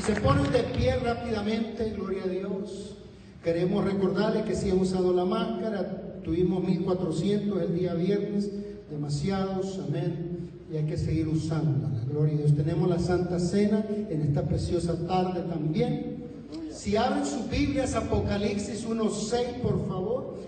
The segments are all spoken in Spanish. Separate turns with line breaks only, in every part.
Si se ponen de pie rápidamente, gloria a Dios. Queremos recordarles que si han usado la máscara, tuvimos 1400 el día viernes, demasiados, amén. Y hay que seguir usándola, gloria a Dios. Tenemos la Santa Cena en esta preciosa tarde también. Si abren sus Biblias, Apocalipsis 1.6, por favor.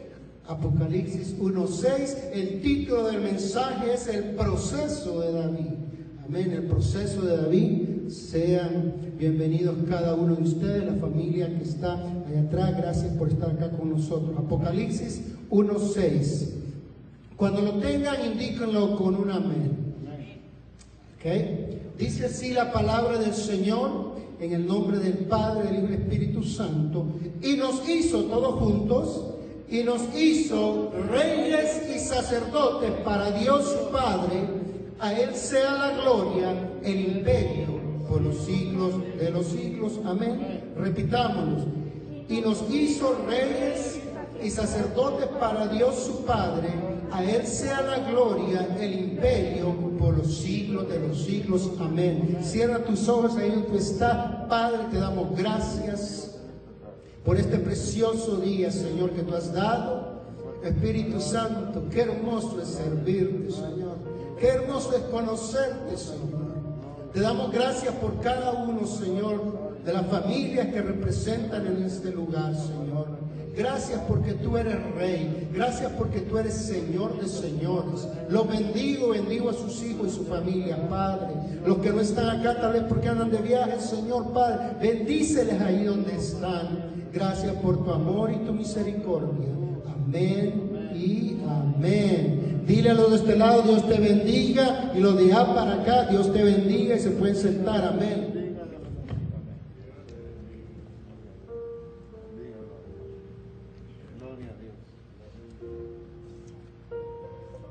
Apocalipsis 1.6, el título del mensaje es el proceso de David. Amén, el proceso de David. Sean bienvenidos cada uno de ustedes, la familia que está allá atrás. Gracias por estar acá con nosotros. Apocalipsis 1.6. Cuando lo tengan, indíquenlo con un amén. ¿Ok? Dice así la palabra del Señor en el nombre del Padre, del Hijo y Espíritu Santo. Y nos hizo todos juntos y nos hizo reyes y sacerdotes para Dios su Padre, a Él sea la gloria, el imperio por los siglos de los siglos. Amén. Repitámonos. Y nos hizo reyes y sacerdotes para Dios su Padre, a Él sea la gloria, el imperio por los siglos de los siglos. Amén. Cierra tus ojos ahí donde tú estás. Padre, te damos gracias por este precioso día, Señor, que tú has dado. Espíritu Santo, qué hermoso es servirte, Señor. Qué hermoso es conocerte, Señor. Te damos gracias por cada uno, Señor, de las familias que representan en este lugar, Señor. Gracias porque tú eres rey. Gracias porque tú eres Señor de señores. Los bendigo, bendigo a sus hijos y su familia, Padre. Los que no están acá tal vez porque andan de viaje, Señor, Padre. Bendíceles ahí donde están. Gracias por tu amor y tu misericordia. Amén y amén. Dile a los de este lado, Dios te bendiga. Y los de allá para acá, Dios te bendiga y se pueden sentar. Amén.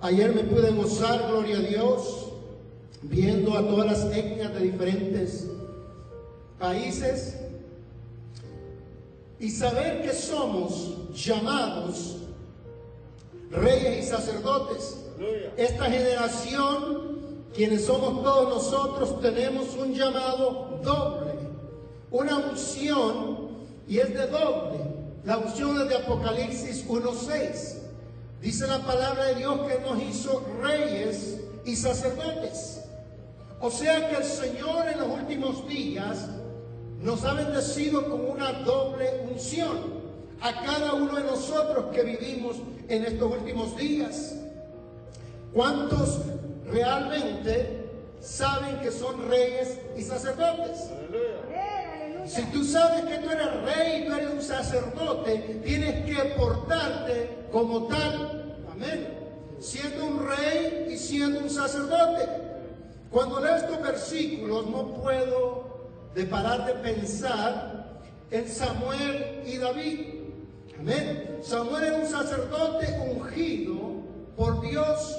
Ayer me pude gozar, gloria a Dios, viendo a todas las etnias de diferentes países y saber que somos llamados reyes y sacerdotes. Esta generación, quienes somos todos nosotros, tenemos un llamado doble, una unción y es de doble. La unción es de Apocalipsis 1.6. Dice la palabra de Dios que nos hizo reyes y sacerdotes. O sea que el Señor en los últimos días nos ha bendecido con una doble unción a cada uno de nosotros que vivimos en estos últimos días. ¿Cuántos realmente saben que son reyes y sacerdotes? Si tú sabes que tú eres rey y tú eres un sacerdote, tienes que portarte como tal. Amén. Siendo un rey y siendo un sacerdote. Cuando leo estos versículos no puedo de parar de pensar en Samuel y David. Amén. Samuel era un sacerdote ungido por Dios,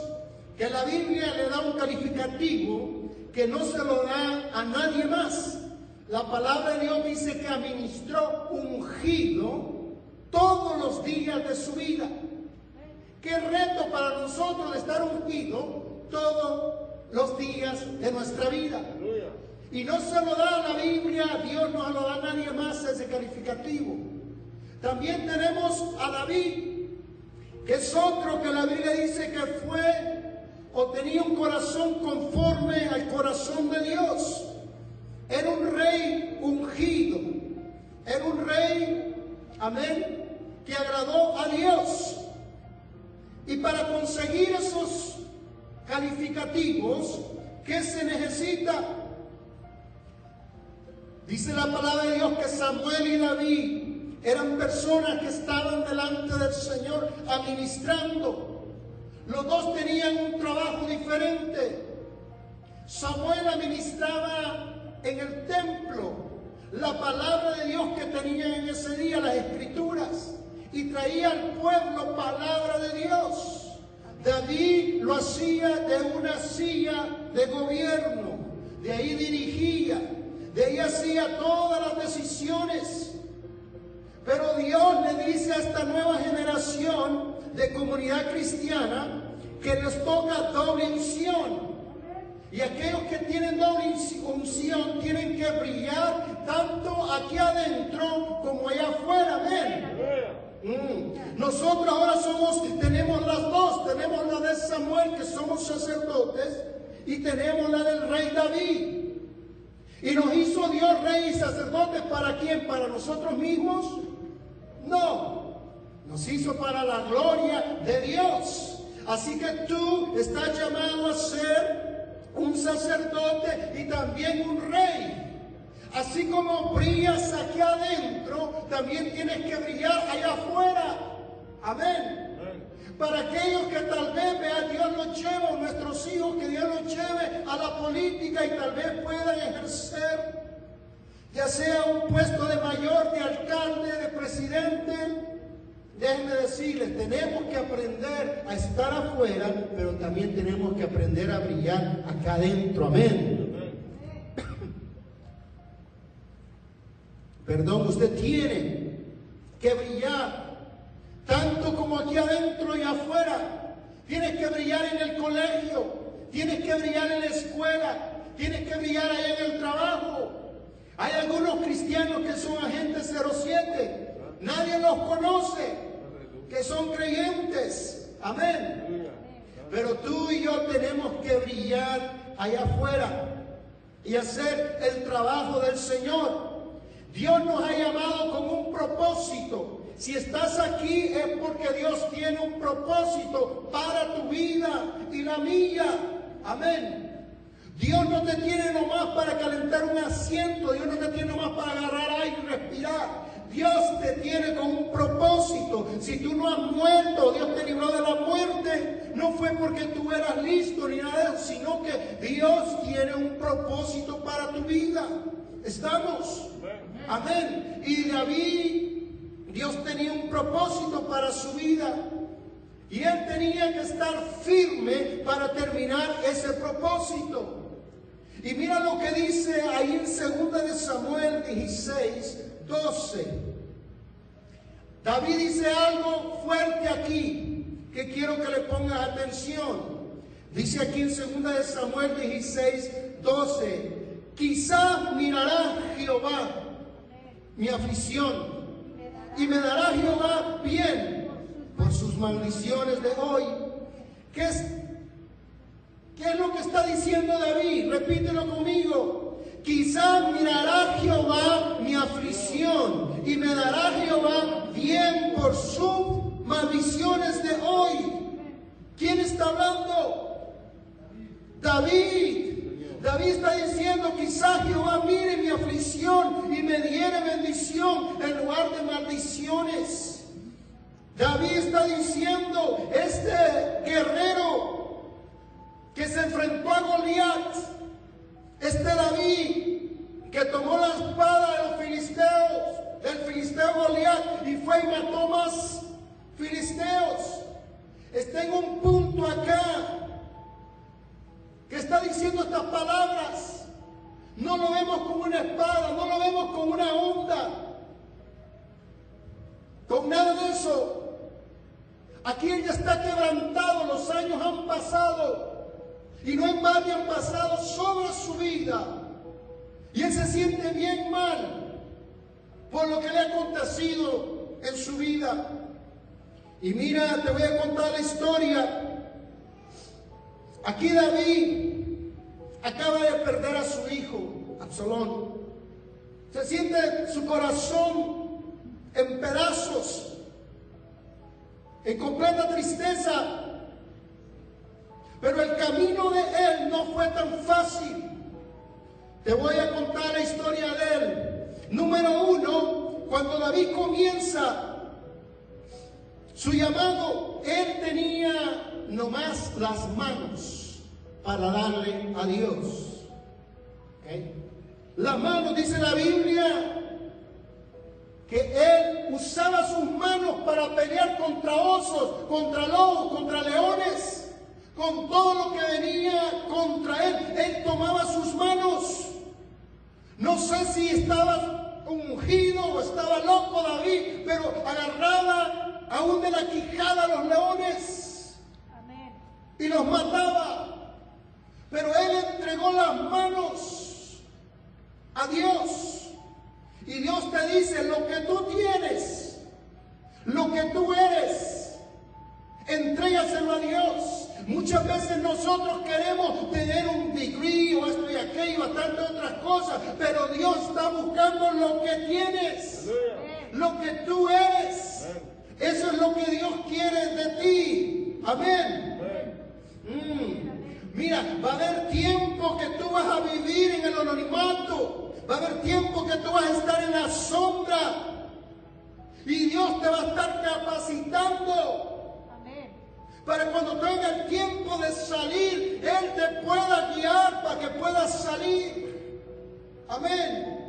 que la Biblia le da un calificativo que no se lo da a nadie más. La palabra de Dios dice que administró ungido todos los días de su vida. Qué reto para nosotros de estar ungido todos los días de nuestra vida. Y no se lo da a la Biblia, Dios no se lo da a nadie más ese calificativo. También tenemos a David, que es otro que la Biblia dice que fue o tenía un corazón conforme al corazón de Dios. Era un rey ungido. Era un rey, amén, que agradó a Dios. Y para conseguir esos calificativos, ¿qué se necesita? Dice la palabra de Dios que Samuel y David eran personas que estaban delante del Señor administrando. Los dos tenían un trabajo diferente. Samuel administraba en el templo la palabra de Dios que tenía en ese día, las escrituras, y traía al pueblo palabra de Dios. David lo hacía de una silla de gobierno, de ahí dirigía, de ahí hacía todas las decisiones. Pero Dios le dice a esta nueva generación de comunidad cristiana que les toca doble unción. Y aquellos que tienen doble generación tienen que brillar tanto aquí adentro como allá afuera. Amén. Mm. Nosotros ahora somos, tenemos las dos, tenemos la de Samuel, que somos sacerdotes, y tenemos la del rey David. Y nos hizo Dios rey y sacerdotes para quién? ¿Para nosotros mismos? No, nos hizo para la gloria de Dios. Así que tú estás llamado a ser un sacerdote y también un rey. Así como brillas aquí adentro, también tienes que brillar allá afuera. Amén. Para aquellos que tal vez vea Dios los lleve, nuestros hijos, que Dios los lleve a la política y tal vez puedan ejercer, ya sea un puesto de mayor, de alcalde, de presidente. Déjenme decirles, tenemos que aprender a estar afuera, pero también tenemos que aprender a brillar acá adentro. Amén. Perdón, usted tiene que brillar tanto como aquí adentro y afuera. Tienes que brillar en el colegio, tienes que brillar en la escuela, tienes que brillar ahí en el trabajo. Hay algunos cristianos que son agentes 07, nadie los conoce, que son creyentes. Amén. Pero tú y yo tenemos que brillar allá afuera y hacer el trabajo del Señor. Dios nos ha llamado con un propósito. Si estás aquí es porque Dios tiene un propósito para tu vida y la mía. Amén. Dios no te tiene nomás para calentar un asiento, Dios no te tiene nomás para agarrar aire y respirar. Dios te tiene con un propósito. Si tú no has muerto, Dios te libró de la muerte, no fue porque tú eras listo ni nada de eso, sino que Dios tiene un propósito para tu vida. ¿Estamos? Amén. Y David, Dios tenía un propósito para su vida. Y él tenía que estar firme para terminar ese propósito. Y mira lo que dice ahí en 2 de Samuel 16, 12. David dice algo fuerte aquí que quiero que le pongas atención. Dice aquí en 2 de Samuel 16, 12. Quizá mirará Jehová mi aflicción y me dará Jehová bien por sus maldiciones de hoy. ¿Qué es, ¿Qué es lo que está diciendo David? Repítelo conmigo. Quizá mirará Jehová mi aflicción y me dará Jehová bien por sus maldiciones de hoy. ¿Quién está hablando? David. David está diciendo, quizá Jehová mire mi aflicción y me diere bendición en lugar de maldiciones. David está diciendo, este guerrero que se enfrentó a Goliat, este David que tomó la espada de los filisteos, del filisteo Goliat y fue y mató más filisteos. Está en un punto acá que está diciendo estas palabras. No lo vemos como una espada, no lo vemos como una onda, con nada de eso. Aquí ella está quebrantado, los años han pasado y no en más han pasado sobre su vida. Y él se siente bien mal por lo que le ha acontecido en su vida. Y mira, te voy a contar la historia Aquí David acaba de perder a su hijo, Absalón. Se siente su corazón en pedazos, en completa tristeza. Pero el camino de él no fue tan fácil. Te voy a contar la historia de él. Número uno, cuando David comienza su llamado, él tenía nomás las manos para darle a Dios. Las manos, dice la Biblia, que él usaba sus manos para pelear contra osos, contra lobos, contra leones, con todo lo que venía contra él. Él tomaba sus manos. No sé si estaba ungido o estaba loco David, pero agarraba aún de la quijada a los leones y los mataba. Pero él entregó las manos a Dios. Y Dios te dice lo que tú tienes, lo que tú eres, entrégaselo a Dios. Muchas veces nosotros queremos tener un degree o esto y aquello, bastante otras cosas, pero Dios está buscando lo que tienes, lo que tú eres. Eso es lo que Dios quiere de ti. Amén. Mm. Mira, va a haber tiempo que tú vas a vivir en el anonimato. Va a haber tiempo que tú vas a estar en la sombra. Y Dios te va a estar capacitando para cuando tenga el tiempo de salir, Él te pueda guiar para que puedas salir. Amén.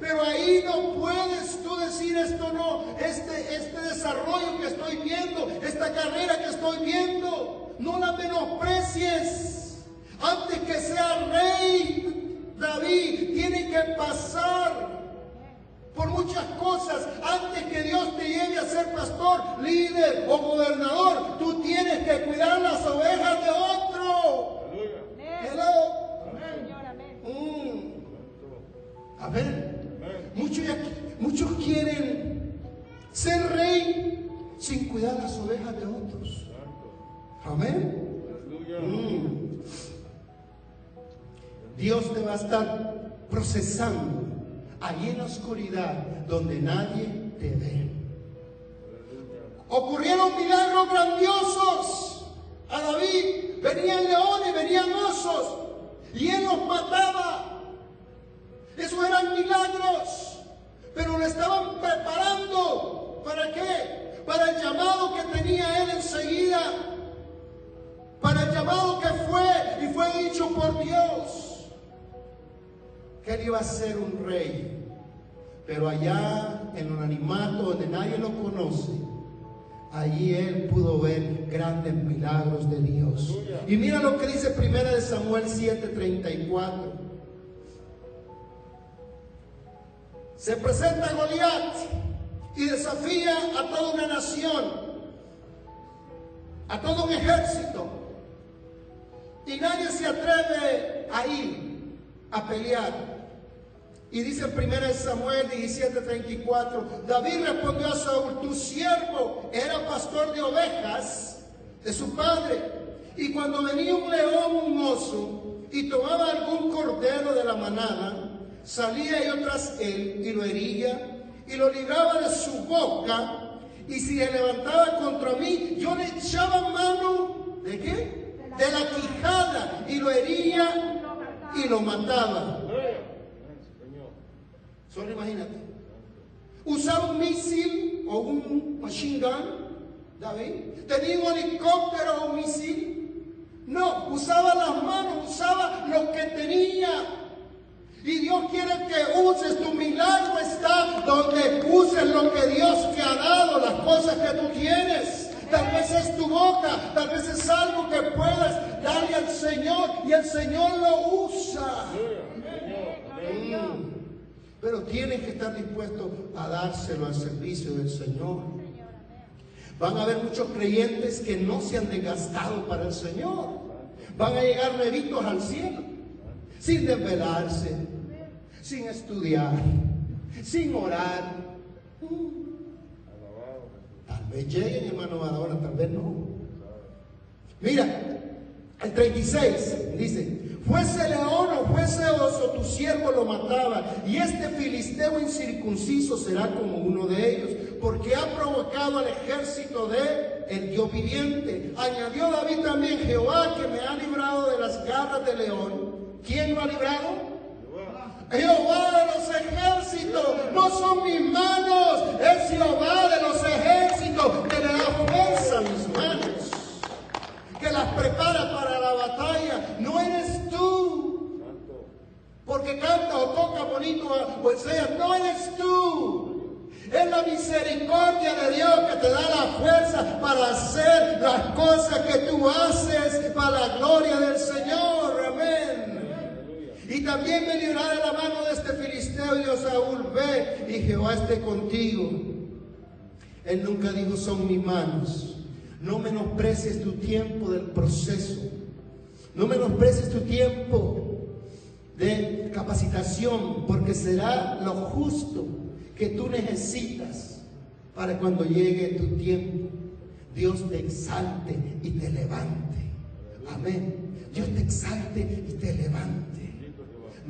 Pero ahí no puedes tú decir esto no, este, este desarrollo que estoy viendo, esta carrera que estoy viendo, no la menosprecies. Antes que sea rey, David tiene que pasar por muchas cosas. Antes que Dios te lleve a ser pastor, líder o gobernador, tú tienes que cuidar las ovejas de otro. Amén. Mm. Dios te va a estar procesando allí en la oscuridad donde nadie te ve. Ocurrieron milagros grandiosos a David. Venían leones, venían osos y él los mataba. Esos eran milagros, pero lo estaban preparando. ¿Para qué? Para el llamado que tenía él enseguida. Para el llamado que fue y fue dicho por Dios que él iba a ser un rey. Pero allá en el animato donde nadie lo conoce, allí él pudo ver grandes milagros de Dios. Y mira lo que dice primera de Samuel 7:34. Se presenta Goliat y desafía a toda una nación, a todo un ejército. Y nadie se atreve a ir a pelear. Y dice en 1 Samuel 17:34, David respondió a Saúl, tu siervo era pastor de ovejas de su padre. Y cuando venía un león, un oso, y tomaba algún cordero de la manada, salía yo tras él y lo hería y lo libraba de su boca. Y si se levantaba contra mí, yo le echaba mano, ¿de qué? De la quijada y lo hería y lo mataba. Solo imagínate. Usaba un misil o un machine gun, David. Tenía un helicóptero o un misil. No, usaba las manos, usaba lo que tenía. Y Dios quiere que uses, tu milagro está donde uses lo que Dios te ha dado, las cosas que tú tienes. Tal vez es tu boca, tal vez es algo que puedas darle al Señor y el Señor lo usa. Pero tienen que estar dispuestos a dárselo al servicio del Señor. Van a haber muchos creyentes que no se han desgastado para el Señor. Van a llegar nuevitos al cielo, sin desvelarse, sin estudiar, sin orar. Vez lleguen, hermano, ahora, tal vez no. Mira, el 36 dice, Fuese león o fuese oso, tu siervo lo mataba, y este filisteo incircunciso será como uno de ellos, porque ha provocado al ejército de el Dios viviente. Añadió David también, Jehová que me ha librado de las garras del león. ¿Quién lo ha librado? Jehová de los ejércitos, no son mis manos, es Jehová porque canta o toca bonito o sea, no eres tú. Es la misericordia de Dios que te da la fuerza para hacer las cosas que tú haces para la gloria del Señor. Amén. Y también me librará de la mano de este filisteo y Saúl, ve y Jehová esté contigo. Él nunca dijo son mis manos. No menosprecies tu tiempo del proceso. No menosprecies tu tiempo de capacitación, porque será lo justo que tú necesitas para cuando llegue tu tiempo, Dios te exalte y te levante. Amén. Dios te exalte y te levante.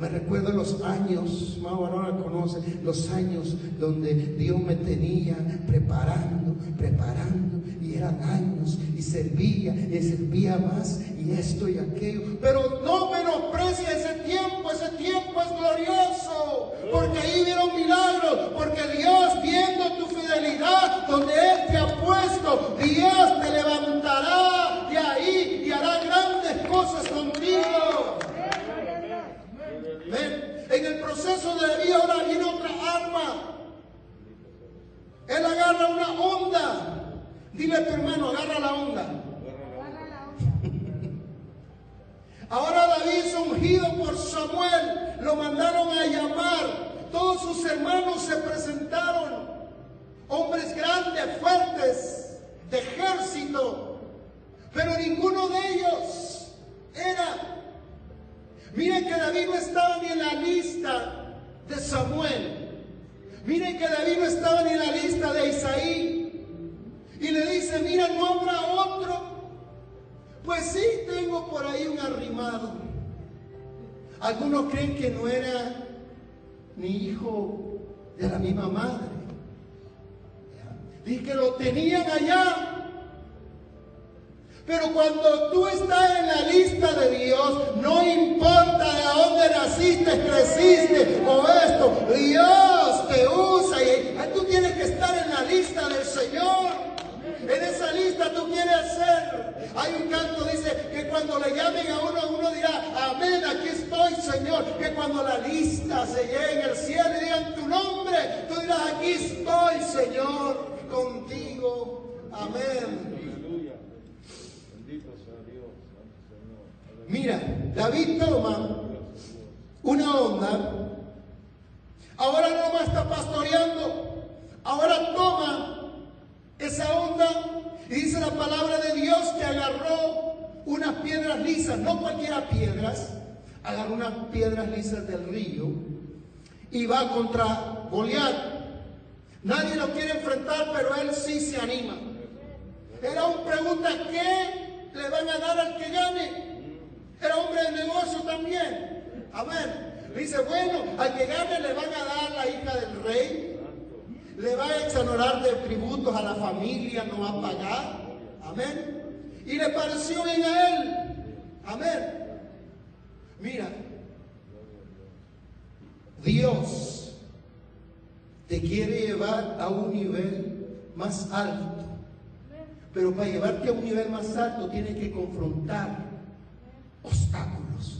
Me recuerdo los años, Mau no conoce, los años donde Dios me tenía preparando, preparando, y eran años, y servía, y servía más, y esto y aquello. Pero no menosprecie ese tiempo, ese tiempo es glorioso, porque ahí vieron milagros, porque Dios viendo tu fidelidad, donde Él te ha puesto, Dios te levantará de ahí y hará grandes cosas contigo. En el proceso de David ahora viene otra arma. Él agarra una onda. Dile a tu hermano, agarra la onda. Ahora David es ungido por Samuel. Lo mandaron a llamar. Todos sus hermanos se presentaron. Hombres grandes, fuertes, de ejército. Pero ninguno de ellos era Miren que David no estaba ni en la lista de Samuel. Miren que David no estaba ni en la lista de Isaí. Y le dice, mira, no habrá otro. Pues sí, tengo por ahí un arrimado. Algunos creen que no era ni hijo de la misma madre. Y que lo tenían allá pero cuando tú estás en la lista de Dios, no importa de dónde naciste, creciste o esto, Dios te usa y tú tienes que estar en la lista del Señor. En esa lista tú quieres ser. Hay un canto dice que cuando le llamen a uno, uno dirá, amén, aquí estoy, Señor. Que cuando la lista se llegue el cielo y digan tu nombre, tú dirás, aquí estoy, Señor, contigo. Amén. Mira, David toma una onda, ahora no está pastoreando, ahora toma esa onda y dice la palabra de Dios que agarró unas piedras lisas, no cualquiera piedras, agarró unas piedras lisas del río y va contra Goliat. Nadie lo quiere enfrentar, pero él sí se anima. Era un pregunta, ¿qué le van a dar al que gane? Era hombre de negocio también. Amén. Dice, bueno, al que gane le van a dar la hija del rey. Le va a exonerar de tributos a la familia, no va a pagar. Amén. Y le pareció bien a él. Amén. Mira, Dios te quiere llevar a un nivel más alto. Pero para llevarte a un nivel más alto tienes que confrontar obstáculos.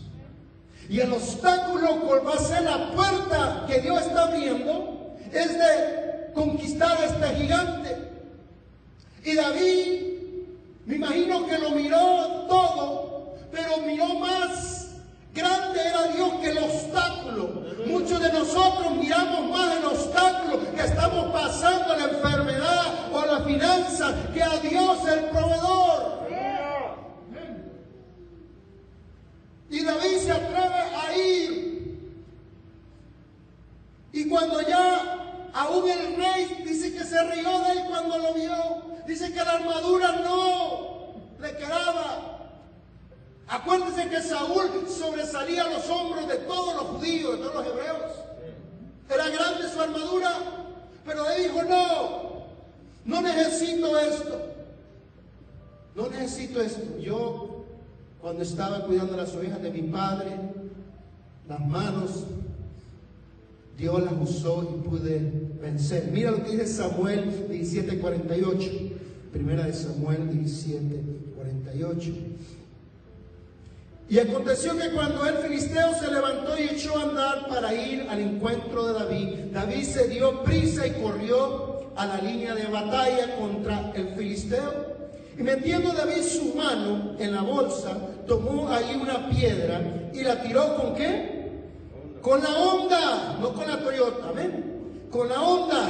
Y el obstáculo cual va a ser la puerta que Dios está abriendo es de conquistar a este gigante. Y David, me imagino que lo miró todo, pero miró más grande era Dios que el obstáculo. Muchos de nosotros miramos más el obstáculo que estamos pasando, la enfermedad o la finanza, que a Dios el proveedor. Y David se atreve a ir. Y cuando ya aún el rey dice que se rió de él cuando lo vio. Dice que la armadura no le quedaba. Acuérdense que Saúl sobresalía los hombros de todos los judíos, de todos los hebreos. Era grande su armadura, pero él dijo, no, no necesito esto. No necesito esto. Yo cuando estaba cuidando las ovejas de mi padre, las manos, Dios las usó y pude vencer. Mira lo que dice Samuel 17:48. Primera de Samuel 17:48. Y aconteció que cuando el filisteo se levantó y echó a andar para ir al encuentro de David, David se dio prisa y corrió a la línea de batalla contra el filisteo. Y metiendo David su mano en la bolsa, tomó ahí una piedra y la tiró con qué? Con la onda, no con la Toyota, ¿ven? Con la onda.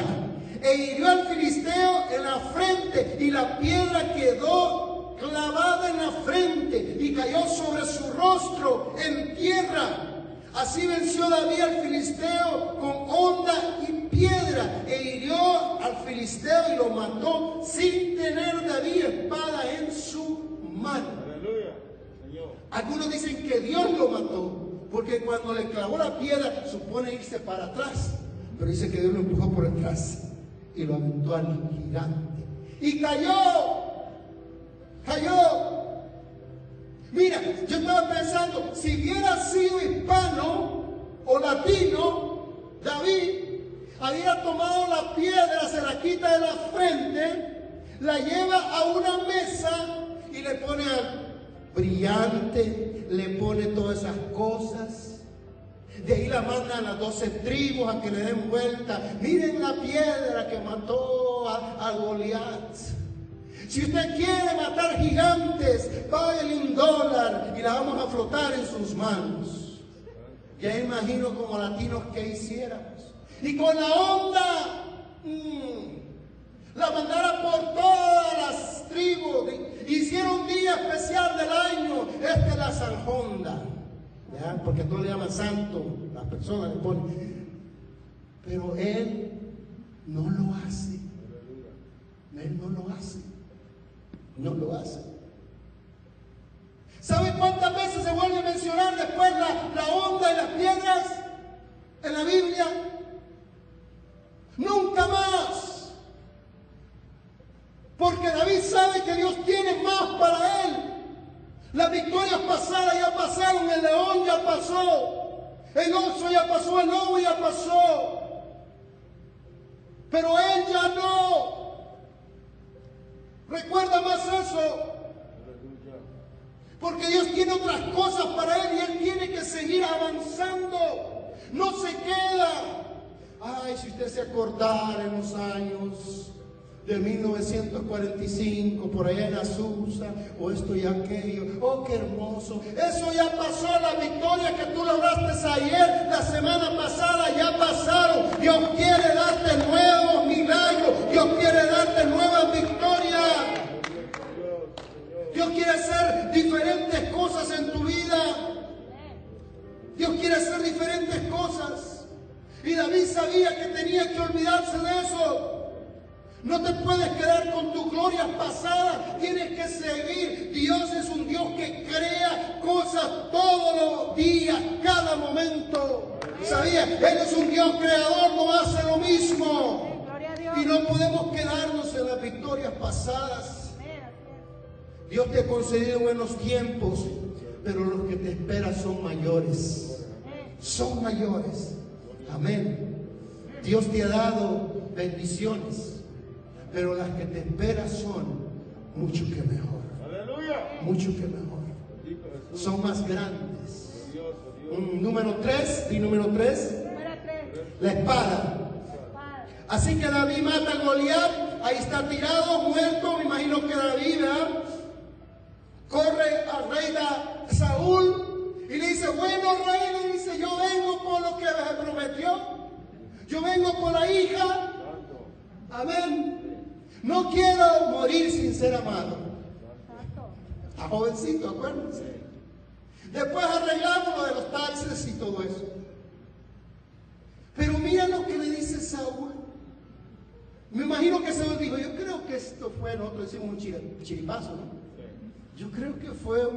E hirió al filisteo en la frente y la piedra quedó clavada en la frente y cayó sobre su rostro en tierra. Así venció David al filisteo con onda y piedra e hirió al filisteo y lo mató sin tener David espada en su mano. Aleluya. Algunos dicen que Dios lo mató porque cuando le clavó la piedra supone irse para atrás, pero dice que Dios lo empujó por atrás y lo aventó al gigante. Y cayó, cayó. Mira, yo estaba pensando, si hubiera sido hispano o latino, David había tomado la piedra, se la quita de la frente, la lleva a una mesa y le pone brillante, le pone todas esas cosas. De ahí la manda a las doce tribus a que le den vuelta. Miren la piedra que mató a, a Goliat. Si usted quiere matar gigantes, págale un dólar y la vamos a flotar en sus manos. Ya imagino como latinos que hiciéramos. Y con la onda, mm, la mandara por todas las tribus. Hicieron un día especial del año. Esta es la Sanjonda. Porque todos le llaman santo, las personas le ponen. Pero él no lo hace. Él no lo hace. No lo hace. ¿Sabe cuántas veces se vuelve a mencionar después la, la onda y las piedras en la Biblia? Nunca más. Porque David sabe que Dios tiene más para él. Las victorias pasadas ya pasaron, el león ya pasó, el oso ya pasó, el lobo ya pasó. Pero él ya no. Recuerda más eso. Porque Dios tiene otras cosas para él y él tiene que seguir avanzando. No se queda. Ay, si usted se acordara en los años de 1945, por allá en Azusa, o esto y aquello. Oh, qué hermoso. Eso ya pasó, la victoria que tú lograste ayer, la semana pasada, ya pasaron. Dios quiere darte nuevos milagros, Dios quiere darte nuevas victorias. Dios quiere hacer diferentes cosas en tu vida. Dios quiere hacer diferentes cosas. Y David sabía que tenía que olvidarse de eso. No te puedes quedar con tu gloria pasada. Tienes que seguir. Dios es un Dios que crea cosas todos los días, cada momento. ¿Sabía? Él es un Dios creador, no hace lo mismo. Y no podemos quedarnos en las victorias pasadas. Dios te ha concedido buenos tiempos, pero los que te esperan son mayores. Son mayores. Amén. Dios te ha dado bendiciones pero las que te esperan son mucho que mejor. Mucho que mejor. Son más grandes. número tres, y número tres. La espada. Así que David mata al Goliat, ahí está tirado, muerto, me imagino que David, Corre al rey Saúl y le dice, bueno rey, le dice, yo vengo por lo que me prometió, yo vengo por la hija, amén, no quiero morir sin ser amado. A jovencito, acuérdense. Después arreglamos lo de los taxes y todo eso. Pero mira lo que le dice Saúl. Me imagino que Saúl dijo, yo creo que esto fue, nosotros decimos un chiripazo, ¿no? Yo creo que fue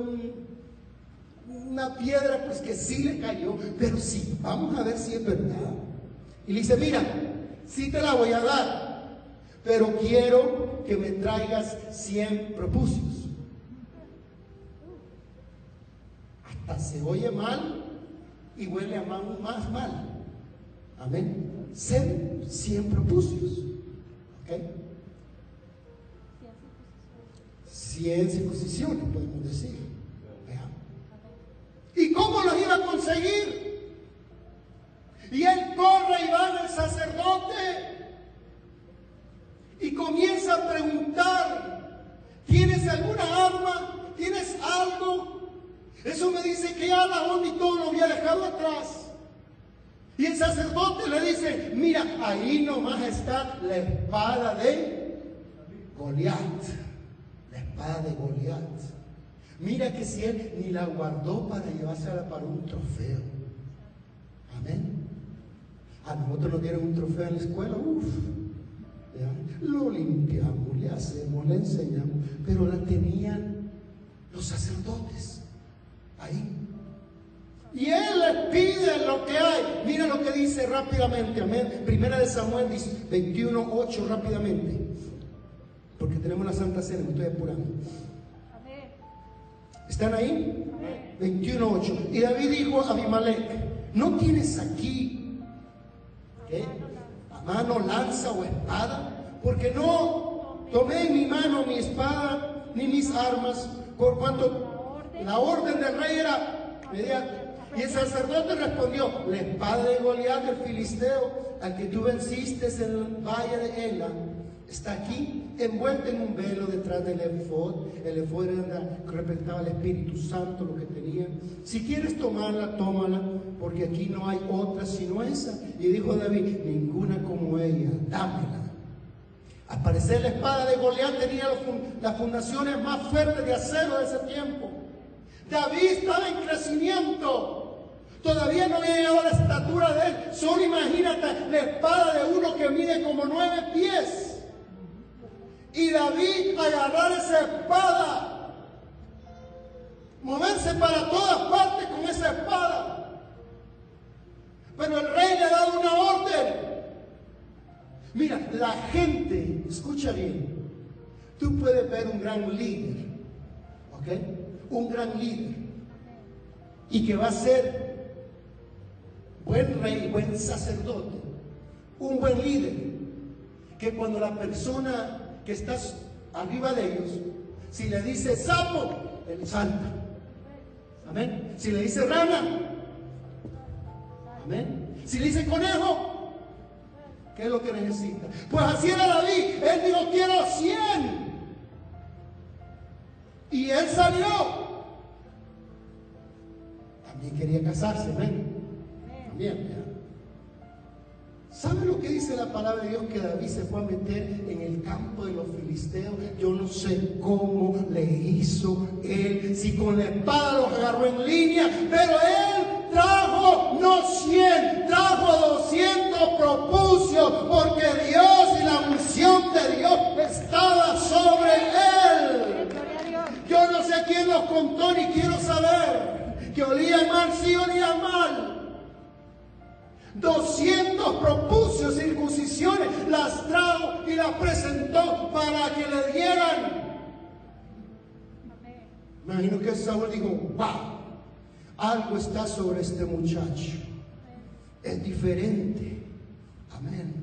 una piedra pues que sí le cayó, pero sí, vamos a ver si es verdad. Y le dice, mira, sí te la voy a dar, pero quiero que me traigas 100 propicios. Hasta se oye mal y huele a más mal. Amén. 100, 100 propicios. ¿Ok? 100 circuncisiones, podemos decir. ¿Y cómo los iba a conseguir? Y él corre y va al sacerdote y comienza a preguntar, ¿tienes alguna arma? ¿Tienes algo? Eso me dice que ya la y todo lo había dejado atrás. Y el sacerdote le dice, mira, ahí nomás está la espada de Goliat. La espada de Goliat. Mira que si él ni la guardó para llevársela para un trofeo. A nosotros nos dieron un trofeo en la escuela, uff. Lo limpiamos, le hacemos, le enseñamos, pero la tenían los sacerdotes ahí. Y Él les pide lo que hay. Mira lo que dice rápidamente. Amén. Primera de Samuel 21, 8 rápidamente. Porque tenemos la Santa Cena, me estoy apurando. ¿Están ahí? 21, 8. Y David dijo a Abimelech, ¿no tienes aquí ¿qué? mano lanza o espada? Porque no tomé mi mano mi espada ni mis armas, por cuanto la orden del rey era mediante y el sacerdote respondió, la espada de Goliat, el filisteo, al que tú venciste en el valle de Ela, está aquí envuelta en un velo detrás del efod. El efod era representaba el Espíritu Santo, lo que tenía. Si quieres tomarla, tómala, porque aquí no hay otra sino esa. Y dijo David, ninguna como ella, dámela. Al parecer la espada de Goliat tenía las fundaciones más fuertes de acero de ese tiempo. David estaba en crecimiento. Todavía no había llegado a la estatura de él. Solo imagínate la espada de uno que mide como nueve pies. Y David agarrar esa espada, moverse para todas partes con esa espada. Pero el rey le ha dado una orden. Mira, la gente, escucha bien, tú puedes ver un gran líder, ¿ok? Un gran líder. Y que va a ser buen rey, buen sacerdote, un buen líder, que cuando la persona que está arriba de ellos, si le dice sapo, él salta. Amén. Si le dice rana, amén. Si le dice conejo, ¿qué es lo que necesita? Pues así era David. Él dijo, quiero 100. Y él salió. También quería casarse, amén. Dios? Que David se fue a meter en el campo de los filisteos. Yo no sé cómo le hizo él, si con la espada los agarró en línea, pero él trajo no 100, trajo 200 propusios, porque Dios y la unción de Dios estaba sobre él. Yo no sé quién los contó ni quiero saber que olía mal, sí olía mal. 200 propuso circuncisiones, las trajo y las presentó para que le dieran. Imagino que Saúl dijo, wow, algo está sobre este muchacho. Es diferente. Amén.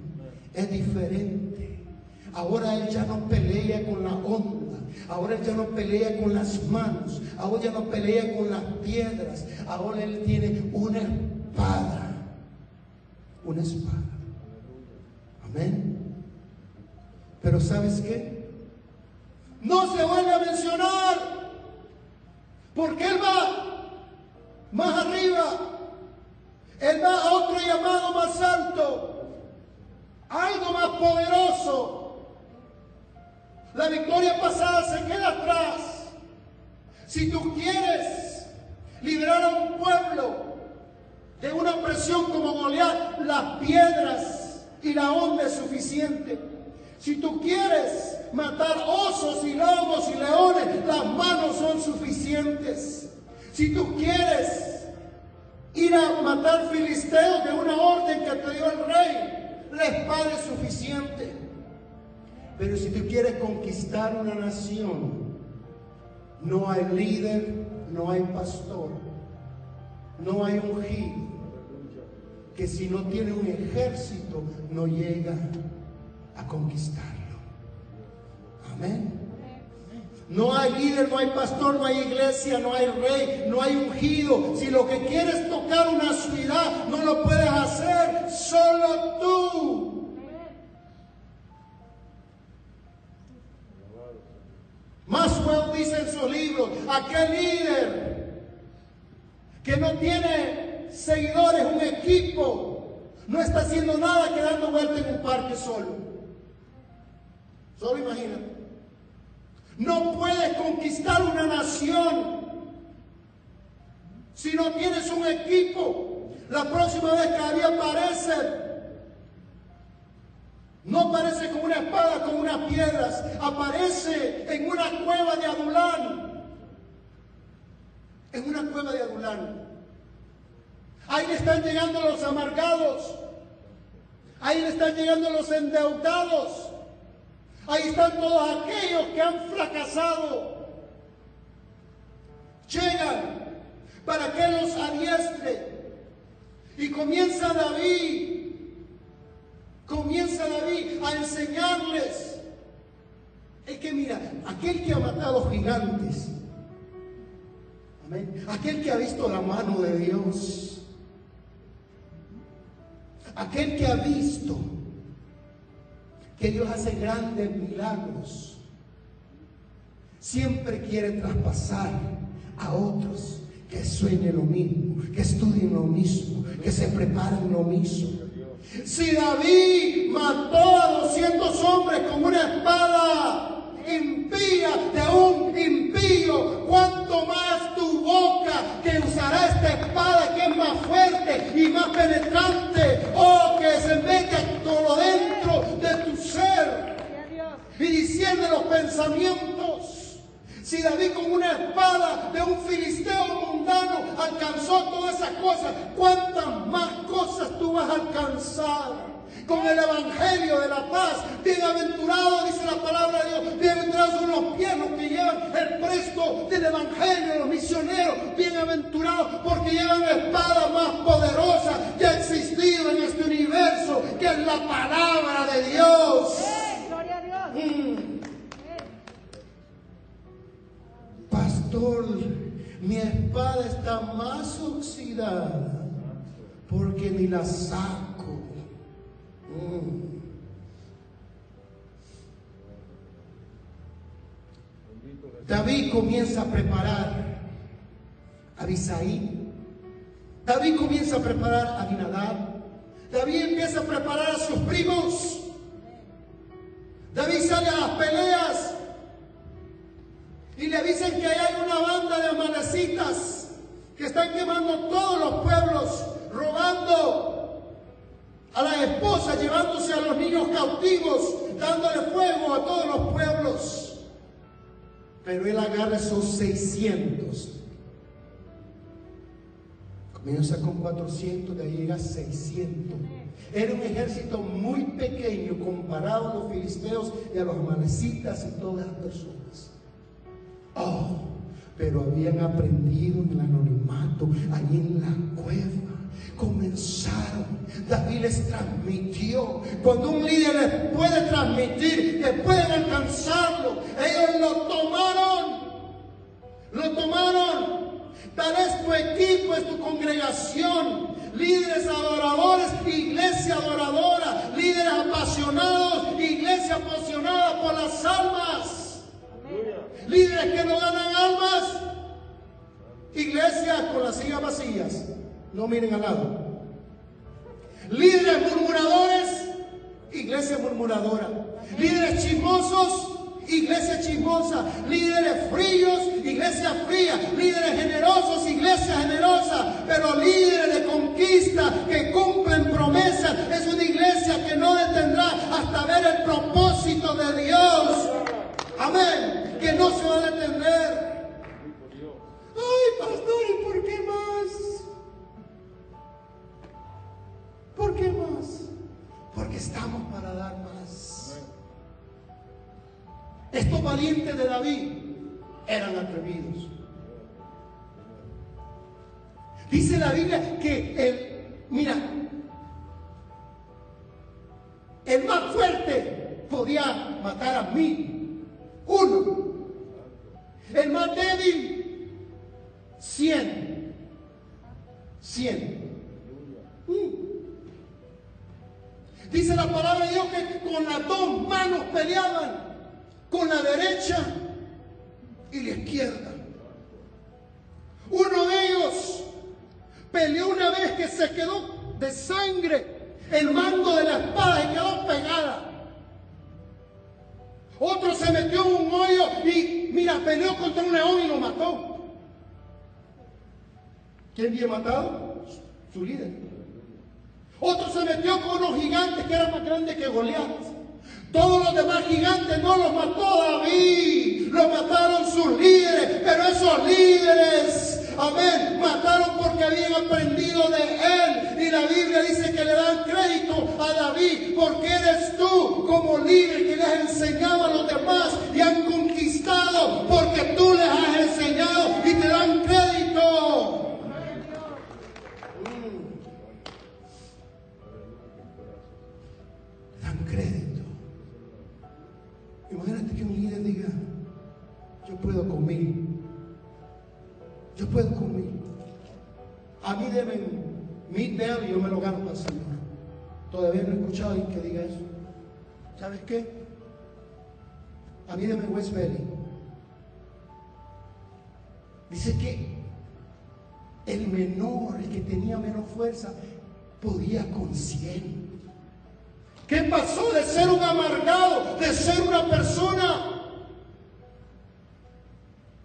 Es diferente. Ahora él ya no pelea con la onda. Ahora él ya no pelea con las manos. Ahora ya no pelea con las piedras. Ahora él tiene una espada una espada. Amén. Pero ¿sabes qué? No se vuelve a mencionar. Porque Él va más arriba. Él va a otro llamado más alto. Algo más poderoso. La victoria pasada se queda atrás. Si tú quieres liberar a un pueblo, de una opresión como Goliat, las piedras y la onda es suficiente. Si tú quieres matar osos y lobos y leones, las manos son suficientes. Si tú quieres ir a matar filisteos de una orden que te dio el rey, la espada es suficiente. Pero si tú quieres conquistar una nación, no hay líder, no hay pastor, no hay ungido, que si no tiene un ejército no llega a conquistarlo. Amén. No hay líder, no hay pastor, no hay iglesia, no hay rey, no hay ungido. Si lo que quieres tocar una ciudad, no lo puedes hacer solo tú. Maxwell dice en su libro, aquel líder que no tiene seguidores, un equipo, no está haciendo nada que dando vuelta en un parque solo. Solo imagínate. No puedes conquistar una nación si no tienes un equipo. La próxima vez que David aparece, No aparece con una espada, con unas piedras. Aparece en una cueva de Adulán. En una cueva de Adulán. Ahí le están llegando los amargados. Ahí le están llegando los endeudados. Ahí están todos aquellos que han fracasado. Llegan para que los adiestre. Y comienza David Comienza David a enseñarles. Es que mira, aquel que ha matado gigantes, aquel que ha visto la mano de Dios, aquel que ha visto que Dios hace grandes milagros, siempre quiere traspasar a otros que sueñen lo mismo, que estudien lo mismo, que se preparen lo mismo. Si David mató a 200 hombres con una espada impía de un impío, cuanto más boca que usará esta espada que es más fuerte y más penetrante, oh que se mete todo dentro de tu ser y diciendo los pensamientos. Si David con una espada de un filisteo mundano alcanzó todas esas cosas, ¿cuántas más cosas tú vas a alcanzar? Con el Evangelio de la paz, bienaventurado, dice la palabra de Dios, bienaventurados son los pies que llevan el presto del Evangelio, los misioneros, bienaventurados porque llevan la espada más poderosa que ha existido en este universo, que es la palabra de Dios. ¡Gloria a Dios! Mm. Pastor, mi espada está más oxidada porque ni la saco. Comienza a preparar a Bisaí. David comienza a preparar a Abinadab. David empieza a preparar a sus primos. David sale a las peleas y le dicen que hay una banda de amanecitas que están quemando todos los pueblos, robando a la esposa, llevándose a los niños cautivos, dándole fuego a todos los pueblos. Pero él agarra esos 600. Comienza con 400, de ahí llega a 600. Era un ejército muy pequeño comparado a los filisteos y a los amanecitas y todas las personas. Oh, pero habían aprendido en el anonimato, allí en la cueva. Comenzaron, David les transmitió. Cuando un líder les puede transmitir, que pueden alcanzarlo, ellos lo tomaron. Lo tomaron. Tal es tu equipo, es tu congregación, líderes adoradores, iglesia adoradora, líderes apasionados, iglesia apasionada por las almas. Líderes que no ganan almas. Iglesias con las sillas vacías. No miren al lado. Líderes murmuradores. Iglesia murmuradora. Líderes chismosos. Iglesia chismosa, líderes fríos, iglesia fría, líderes generosos, iglesia generosa, pero líderes de conquista que cumplen promesas. Es una iglesia que no detendrá hasta ver el propósito de Dios. Amén que no se va a detener. Ay, pastor, ¿Por qué más? Porque estamos para dar más. Estos valientes de David eran atrevidos. Dice la Biblia que el, mira, el más fuerte podía matar a mí, uno. El más débil, 100. 100. Mm. Dice la palabra de Dios que con las dos manos peleaban, con la derecha y la izquierda. Uno de ellos peleó una vez que se quedó de sangre el mando de la espada y quedó pegada. Otro se metió en un hoyo y, mira, peleó contra un león y lo mató. ¿Quién había matado? Su líder. Otro se metió con unos gigantes que eran más grandes que Goliat. Todos los demás gigantes no los mató David, los mataron sus líderes, pero esos líderes, amén, mataron porque habían aprendido de él. Y la Biblia dice que le dan crédito a David porque eres tú como líder que les has enseñado a los demás y han conquistado porque tú les has enseñado y te dan crédito. Deben mil vean y yo me lo gano para el Señor. Todavía no he escuchado a alguien que diga eso. ¿Sabes qué? A mí deben West. Dice que el menor, el que tenía menos fuerza, podía con cien. ¿Qué pasó de ser un amargado, de ser una persona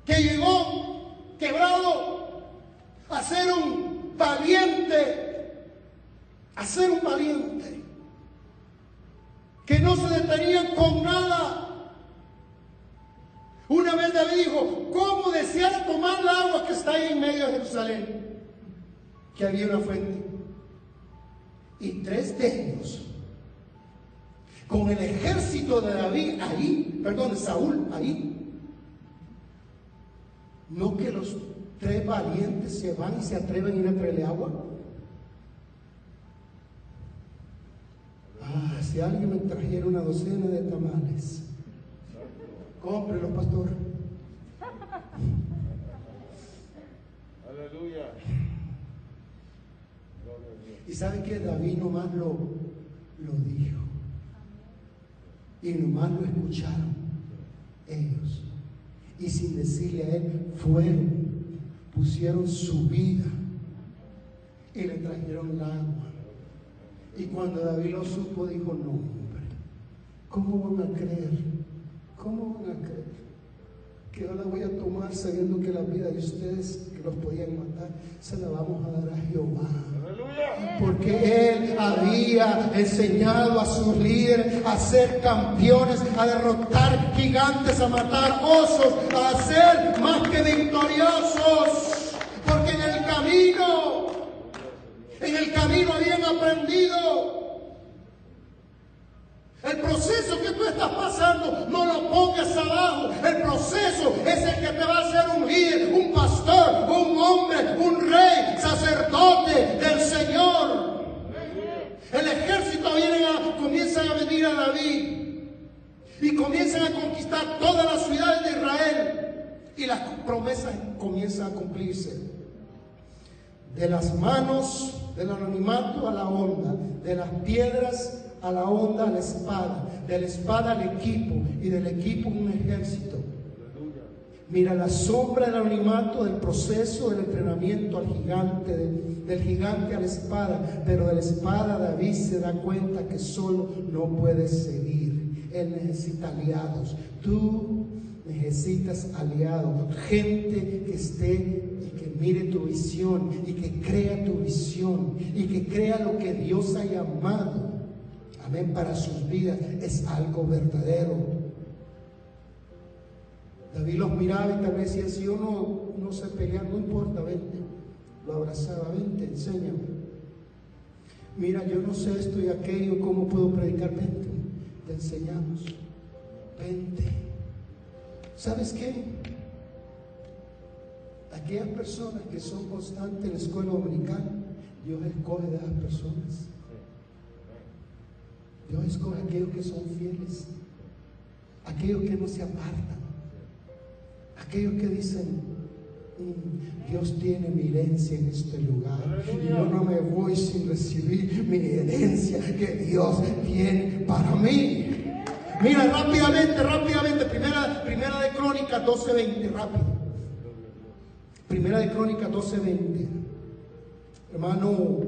que llegó quebrado a ser un valiente, a ser un valiente, que no se detenían con nada? Una vez David dijo, ¿cómo desear tomar el agua que está ahí en medio de Jerusalén? Que había una fuente. Y tres de ellos con el ejército de David ahí, perdón, de Saúl ahí. No que los tres valientes se van y se atreven a ir a traerle agua. Ah, si alguien me trajera una docena de tamales, cómprelo, pastor. Aleluya. Y sabe que David nomás lo, lo dijo. Y nomás lo escucharon ellos. Y sin decirle a él, fueron, pusieron su vida y le trajeron el agua. Y cuando David lo supo, dijo, no, hombre, ¿cómo van a creer? ¿Cómo van a creer? que yo la voy a tomar sabiendo que la vida de ustedes que los podían matar, se la vamos a dar a Jehová. Porque Él había enseñado a sus líderes a ser campeones, a derrotar gigantes, a matar osos, a ser más que victoriosos. Porque en el camino, en el camino habían aprendido el proceso que tú estás pasando, no lo pongas abajo. El proceso es el que te va a hacer un líder, un pastor, un hombre, un rey, sacerdote del Señor. El ejército viene a, comienzan a venir a David y comienzan a conquistar todas las ciudades de Israel y las promesas comienzan a cumplirse. De las manos del anonimato a la onda, de las piedras a la onda, a la espada, de la espada al equipo y del equipo un ejército. Mira la sombra del anonimato, del proceso del entrenamiento al gigante, del, gigante a la espada, pero de la espada David se da cuenta que solo no puede seguir. Él necesita aliados. Tú necesitas aliados, gente que esté y que mire tu visión y que crea tu visión y que crea lo que Dios ha llamado amén, para sus vidas, es algo verdadero. David los miraba y tal vez decía, si yo no, sé pelear, no importa, vente. Lo abrazaba, vente, enséñame. Mira, yo no sé esto y aquello, ¿cómo puedo predicar? Vente, te enseñamos. Vente. ¿Sabes qué? Aquellas personas que son constantes en la escuela dominical, Dios escoge de esas personas. Dios escoge aquellos que son fieles, aquellos que no se apartan, aquellos que dicen, mm, Dios tiene mi herencia en este lugar y yo no me voy sin recibir mi herencia que Dios tiene para mí. Mira, rápidamente, rápidamente, primera, primera de Crónicas 12:20, rápido. Primera de Crónicas 12:20. Hermano,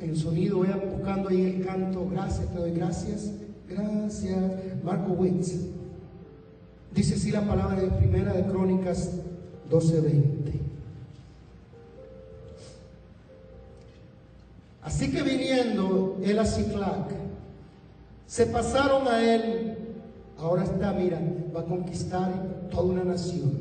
el sonido, vea buscando ahí el canto, gracias, te doy gracias, gracias. Marco Witz. Dice así la palabra de primera de Crónicas 12:20. Así que viniendo él a Ciclac, se pasaron a él Ahora está, mira, va a conquistar toda una nación.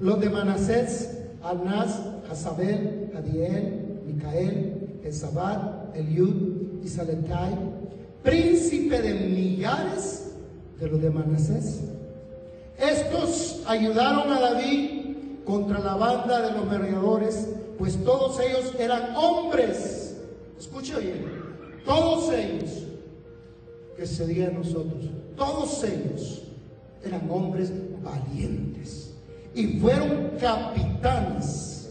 Los de Manasés, Anás, Hazabel, Adiel, Micael, Esabat, Eliud y Saletai, príncipe de millares de los de Manasés. Estos ayudaron a David contra la banda de los merodeadores, pues todos ellos eran hombres. Escucha bien, todos ellos que se diga nosotros, todos ellos eran hombres valientes y fueron capitanes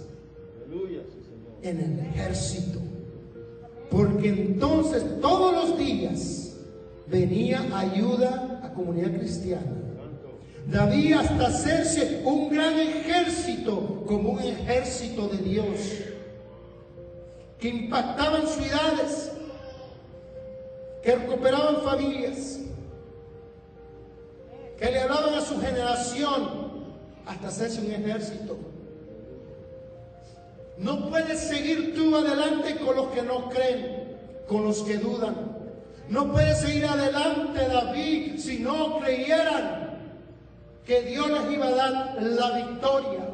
en el ejército. Porque entonces todos los días venía ayuda a comunidad cristiana. David hasta hacerse un gran ejército como un ejército de Dios que impactaban ciudades, que recuperaban familias, que le hablaban a su generación hasta hacerse un ejército. No puedes seguir tú adelante con los que no creen, con los que dudan. No puedes seguir adelante, David, si no creyeran que Dios les iba a dar la victoria.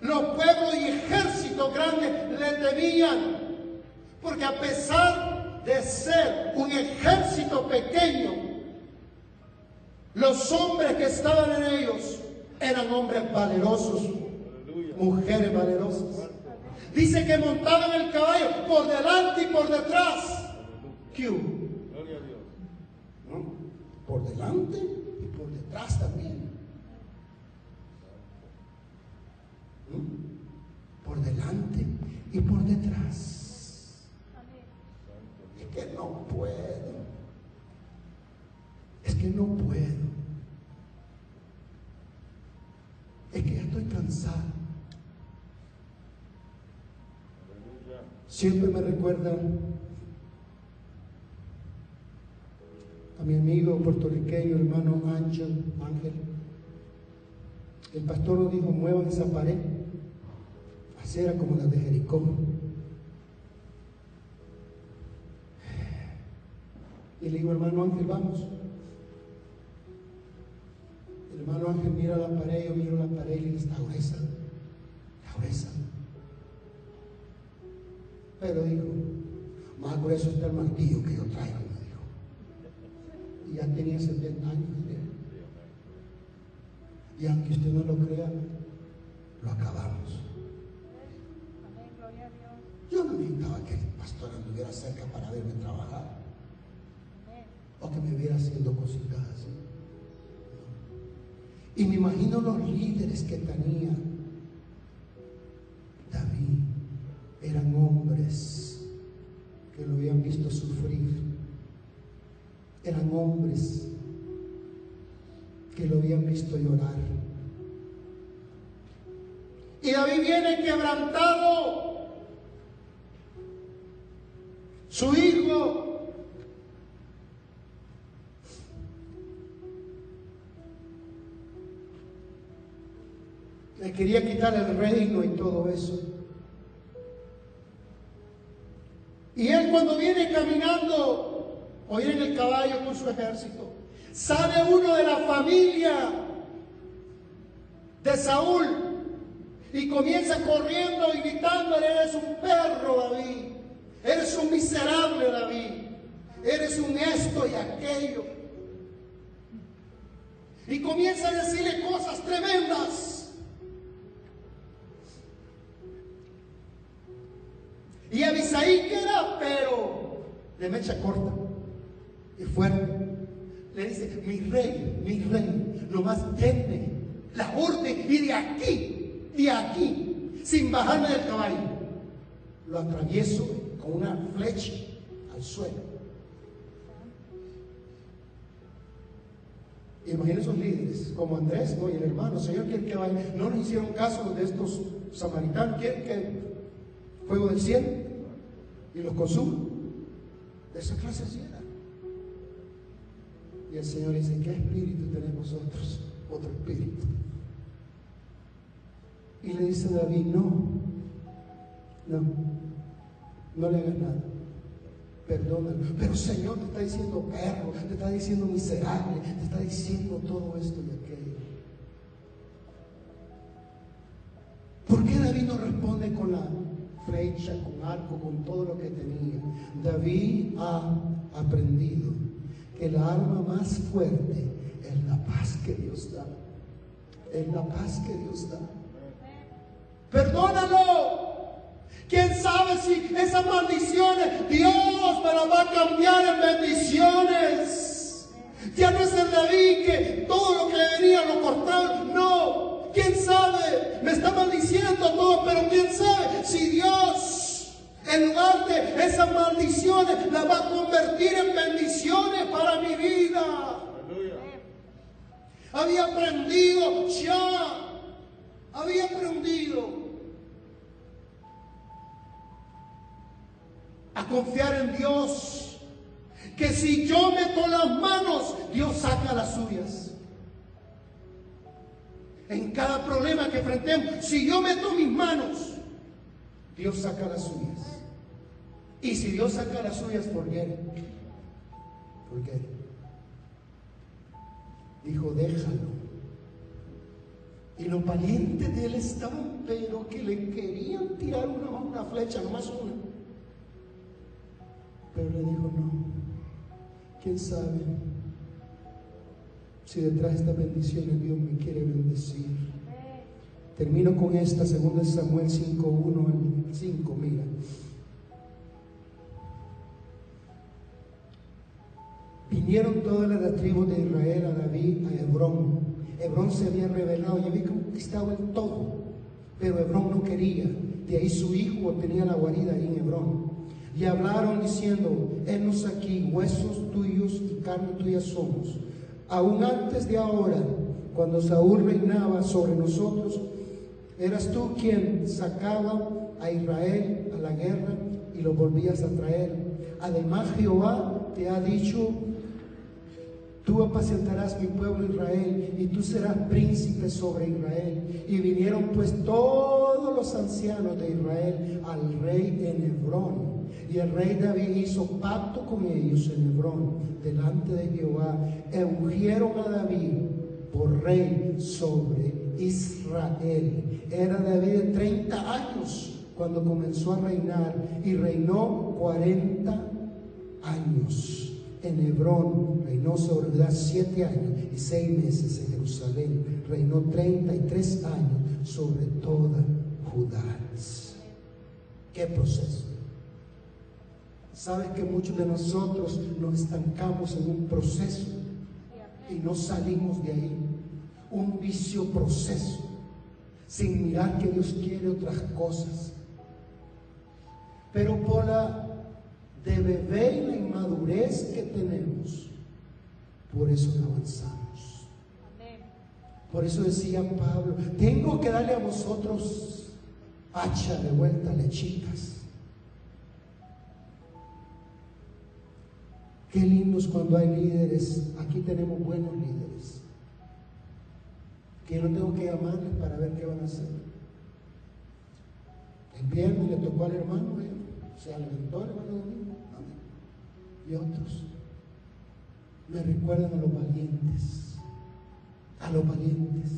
Los pueblos y ejércitos grandes le temían, porque a pesar de ser un ejército pequeño, los hombres que estaban en ellos eran hombres valerosos, mujeres valerosas. Dice que montaban el caballo por delante y por detrás. ¿Qué Por delante y por detrás también. Por delante y por detrás. Es que no puedo. Es que no puedo. Es que ya estoy cansado. Siempre me recuerda a mi amigo puertorriqueño, hermano Ángel, Ángel. El pastor nos dijo, muevan esa pared. Así era como la de Jericó. Y le digo, hermano Ángel, vamos. El hermano Ángel mira la pared, yo miro la pared y le digo, está gruesa, está gruesa. Pero dijo, más grueso está el martillo que yo traigo, me dijo. Y ya tenía 70 años. Y aunque usted no lo crea, lo acabamos. Yo no necesitaba que el pastor anduviera cerca para verme trabajar. O que me viera haciendo cositas así. Y me imagino los líderes que tenía David. Eran hombres que lo habían visto sufrir. Eran hombres habían visto llorar. Y David viene quebrantado. Su hijo le quería quitar el reino y todo eso. Y él cuando viene caminando, o en el caballo con su ejército, sale uno de la familia de Saúl y comienza corriendo y gritando, eres un perro David, eres un miserable David, eres un esto y aquello. Y comienza a decirle cosas tremendas. Y Abisaí que era, pero de mecha corta y fuerte. Le dice, mi rey, mi rey, nomás denme la orden y de aquí, de aquí, sin bajarme del caballo, lo atravieso con una flecha al suelo. Imaginen esos líderes, como Andrés ¿no? y el hermano, Señor, quiere que vaya. No le hicieron caso de estos samaritanos, quieren que fuego del cielo y los consuma. De esa clase así El Señor dice, ¿qué espíritu tenemos nosotros? Otro espíritu. Y le dice David, no, no, no le hagas nada. Perdónalo. Pero Señor te está diciendo perro, te está diciendo miserable, te está diciendo todo esto y aquello. ¿Por qué David no responde con la flecha, con arco, con todo lo que tenía? David ha aprendido que la arma más fuerte es la paz que Dios da. Es la paz que Dios da. Perdónalo. ¿Quién sabe si esas maldiciones Dios me las va a cambiar en bendiciones? Ya no es el David que todo lo que venía lo cortaba. No. ¿Quién sabe? Me está maldiciendo todo, pero ¿quién sabe si Dios en lugar de esas maldiciones las va a convertir en bendiciones para mi vida? Había aprendido ya. Había aprendido a confiar en Dios. Que si yo meto las manos, Dios saca las suyas. En cada problema que enfrentemos, si yo meto mis manos, Dios saca las suyas. Y si Dios saca las suyas, ¿por qué? ¿Por qué? Dijo, déjalo. Y los valientes de él estaban, pero que le querían tirar una, flecha, nomás una. Pero le dijo, no, quién sabe si detrás de esta bendición Dios me quiere bendecir. Termino con esta, segunda Samuel 5, 1 al 5, mira. Vinieron todas las tribus de Israel a David, a Hebrón. Hebrón se había revelado, y había conquistado el todo, pero Hebrón no quería. De ahí su hijo tenía la guarida ahí en Hebrón. Y hablaron diciendo, henos aquí, huesos tuyos y carne tuya somos. Aún antes de ahora, cuando Saúl reinaba sobre nosotros, eras tú quien sacaba a Israel a la guerra y lo volvías a traer. Además Jehová te ha dicho, tú apacentarás mi pueblo Israel y tú serás príncipe sobre Israel. Y vinieron pues todos los ancianos de Israel al rey en Hebrón y el rey David hizo pacto con ellos en Hebrón, delante de Jehová, e a David por rey sobre Israel. Era David de 30 años cuando comenzó a reinar y reinó 40 años. En Hebrón reinó sobre Judá 7 años y 6 meses en Jerusalén. Reinó 33 años sobre toda Judá. ¿Qué proceso? Sabes que muchos de nosotros nos estancamos en un proceso y no salimos de ahí. Un vicio proceso, sin mirar que Dios quiere otras cosas. Pero por la de bebé y la inmadurez que tenemos, por eso no avanzamos. Por eso decía Pablo, tengo que darle a vosotros hacha de vuelta, lechitas Qué lindos cuando hay líderes. Aquí tenemos buenos líderes. Que no tengo que llamarles para ver qué van a hacer. El viernes le tocó al hermano, ¿eh? se alimentó el hermano domingo. Y otros me recuerdan a los valientes. A los valientes.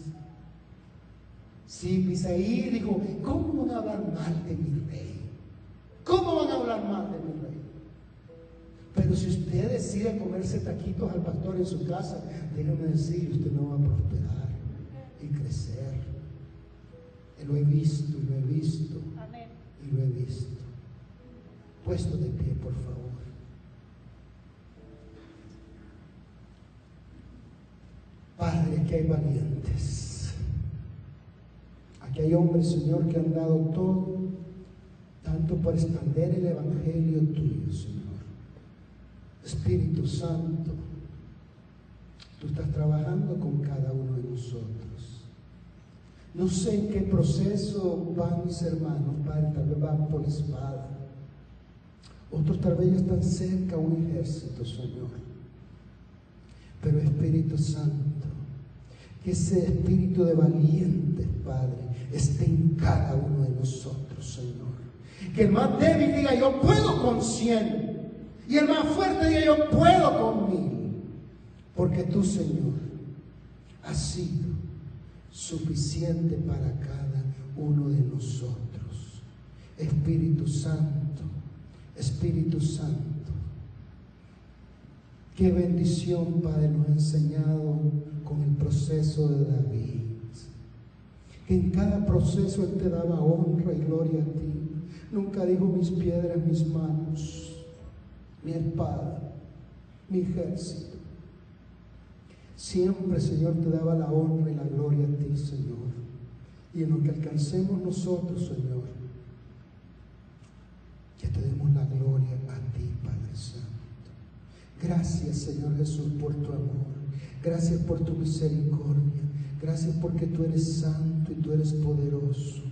Sí, Isaí dijo, ¿cómo van a hablar mal de mi rey? ¿Cómo van a hablar mal de mi rey? Pero si usted decide comerse taquitos al pastor en su casa, déjame decir, usted no va a prosperar y crecer. Y lo he visto, y lo he visto, y lo he visto. Puesto de pie, por favor. Padre, que hay valientes. Aquí hay hombres, Señor, que han dado todo, tanto para extender el Evangelio tuyo, Señor Espíritu Santo, tú estás trabajando con cada uno de nosotros. No sé en qué proceso van mis hermanos, Padre, tal vez van por espada. Otros tal vez ya están cerca a un ejército, Señor. Pero Espíritu Santo, ese espíritu de valientes, Padre, esté en cada uno de nosotros, Señor. Que el más débil diga, yo puedo con cien Y el más fuerte diga, yo puedo con mil. Porque tú, Señor, has sido suficiente para cada uno de nosotros. Espíritu Santo, Espíritu Santo. Qué bendición, Padre, nos ha enseñado con el proceso de David. Que en cada proceso Él te daba honra y gloria a ti. Nunca dijo mis piedras, mis manos, mi espada, mi ejército. Siempre, Señor, te daba la honra y la gloria a ti, Señor. Y en lo que alcancemos nosotros, Señor, que te demos la gloria a ti, Padre Santo. Gracias, Señor Jesús, por tu amor. Gracias por tu misericordia. Gracias porque tú eres santo y tú eres poderoso.